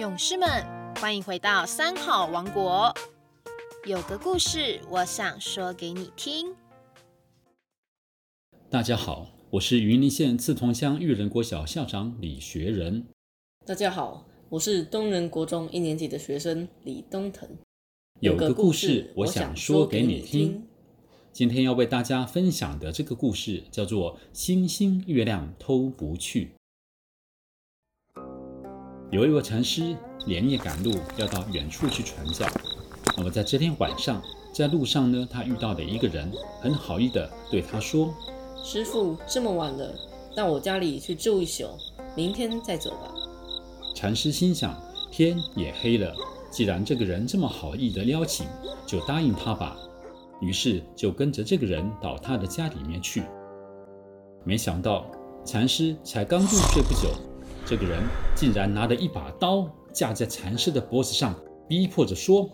勇士们，欢迎回到三好王国。有个故事，我想说给你听。大家好，我是云林县刺桐乡育人国小校长李学仁。大家好，我是东仁国中一年级的学生李东腾。有个故事，我想说给你听。今天要为大家分享的这个故事叫做《星星月亮偷不去》。有一位禅师连夜赶路，要到远处去传教。那么在这天晚上，在路上呢，他遇到的一个人很好意的对他说：“师傅，这么晚了，到我家里去住一宿，明天再走吧。”禅师心想，天也黑了，既然这个人这么好意的邀请，就答应他吧。于是就跟着这个人到他的家里面去。没想到，禅师才刚入睡不久。这个人竟然拿着一把刀架在禅师的脖子上，逼迫着说：“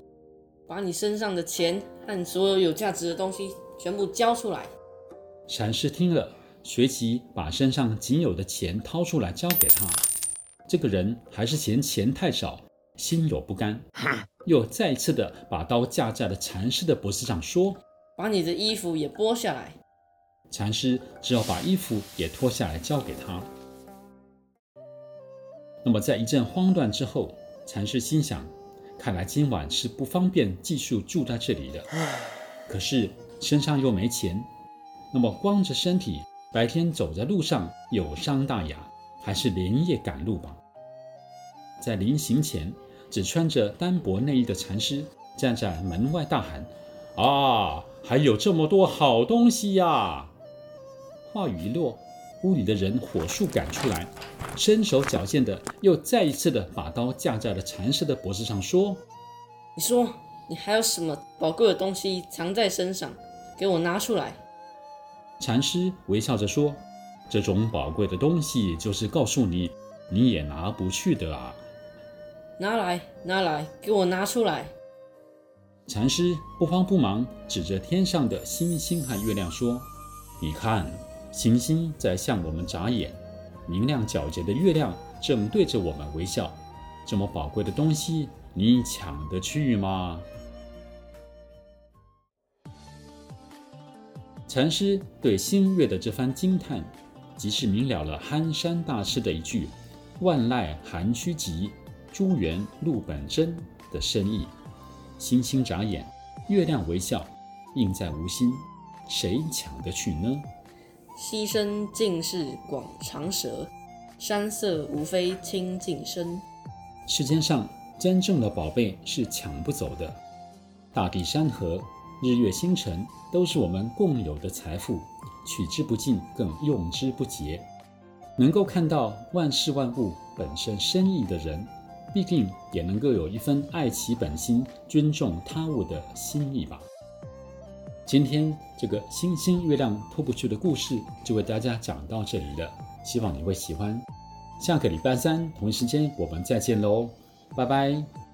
把你身上的钱和所有有价值的东西全部交出来。”禅师听了，随即把身上仅有的钱掏出来交给他。这个人还是嫌钱太少，心有不甘，又再次的把刀架在了禅师的脖子上，说：“把你的衣服也剥下来。”禅师只好把衣服也脱下来交给他。那么，在一阵慌乱之后，禅师心想：看来今晚是不方便继续住在这里的。可是身上又没钱，那么光着身体，白天走在路上有伤大雅，还是连夜赶路吧。在临行前，只穿着单薄内衣的禅师站在门外大喊：“啊，还有这么多好东西呀！”话语一落。屋里的人火速赶出来，身手矫健的又再一次的把刀架在了禅师的脖子上，说：“你说你还有什么宝贵的东西藏在身上？给我拿出来。”禅师微笑着说：“这种宝贵的东西，就是告诉你，你也拿不去的啊！拿来，拿来，给我拿出来。”禅师不慌不忙，指着天上的星星和月亮说：“你看。”行星在向我们眨眼，明亮皎洁的月亮正对着我们微笑。这么宝贵的东西，你抢得去吗？禅师对星月的这番惊叹，即是明了了憨山大师的一句“万籁寒虚极，珠圆露本真”的深意。星星眨眼，月亮微笑，应在无心，谁抢得去呢？溪声尽是广长舌，山色无非清净身。世间上真正的宝贝是抢不走的，大地山河、日月星辰都是我们共有的财富，取之不尽，更用之不竭。能够看到万事万物本身深意的人，必定也能够有一份爱其本心、尊重他物的心意吧。今天这个星星月亮脱不去的故事就为大家讲到这里了，希望你会喜欢。下个礼拜三同一时间我们再见喽，拜拜。